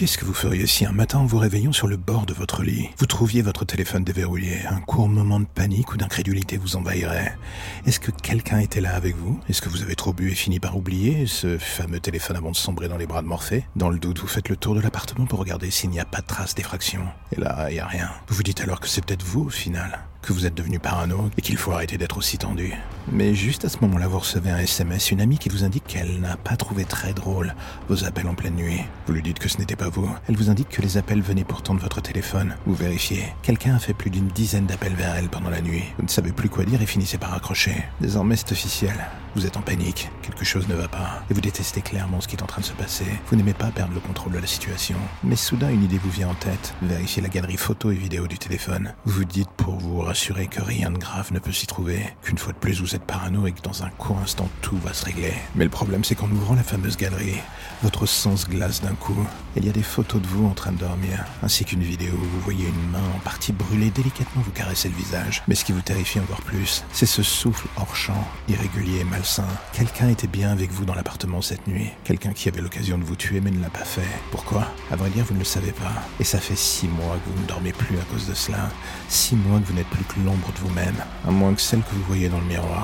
Qu'est-ce que vous feriez si un matin en vous réveillant sur le bord de votre lit, vous trouviez votre téléphone déverrouillé Un court moment de panique ou d'incrédulité vous envahirait? Est-ce que quelqu'un était là avec vous? Est-ce que vous avez trop bu et fini par oublier ce fameux téléphone avant de sombrer dans les bras de Morphée? Dans le doute, vous faites le tour de l'appartement pour regarder s'il n'y a pas de trace d'effraction. Et là, il n'y a rien. Vous vous dites alors que c'est peut-être vous au final que vous êtes devenu parano et qu'il faut arrêter d'être aussi tendu. Mais juste à ce moment-là, vous recevez un SMS, une amie qui vous indique qu'elle n'a pas trouvé très drôle vos appels en pleine nuit. Vous lui dites que ce n'était pas vous. Elle vous indique que les appels venaient pourtant de votre téléphone. Vous vérifiez. Quelqu'un a fait plus d'une dizaine d'appels vers elle pendant la nuit. Vous ne savez plus quoi dire et finissez par accrocher. Désormais, c'est officiel. Vous êtes en panique, quelque chose ne va pas, et vous détestez clairement ce qui est en train de se passer. Vous n'aimez pas perdre le contrôle de la situation. Mais soudain, une idée vous vient en tête. Vérifiez la galerie photo et vidéo du téléphone. Vous vous dites pour vous rassurer que rien de grave ne peut s'y trouver, qu'une fois de plus vous êtes parano et que dans un court instant tout va se régler. Mais le problème c'est qu'en ouvrant la fameuse galerie, votre sens glace d'un coup. Il y a des photos de vous en train de dormir, ainsi qu'une vidéo où vous voyez une main en partie brûlée délicatement vous caresser le visage. Mais ce qui vous terrifie encore plus, c'est ce souffle hors champ, irrégulier et malsain. Quelqu'un était bien avec vous dans l'appartement cette nuit. Quelqu'un qui avait l'occasion de vous tuer mais ne l'a pas fait. Pourquoi? À vrai dire, vous ne le savez pas. Et ça fait six mois que vous ne dormez plus à cause de cela. Six mois que vous n'êtes plus que l'ombre de vous-même, à moins que celle que vous voyez dans le miroir.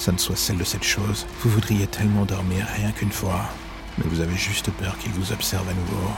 Ça ne soit celle de cette chose. Vous voudriez tellement dormir rien qu'une fois. Mais vous avez juste peur qu'il vous observe à nouveau.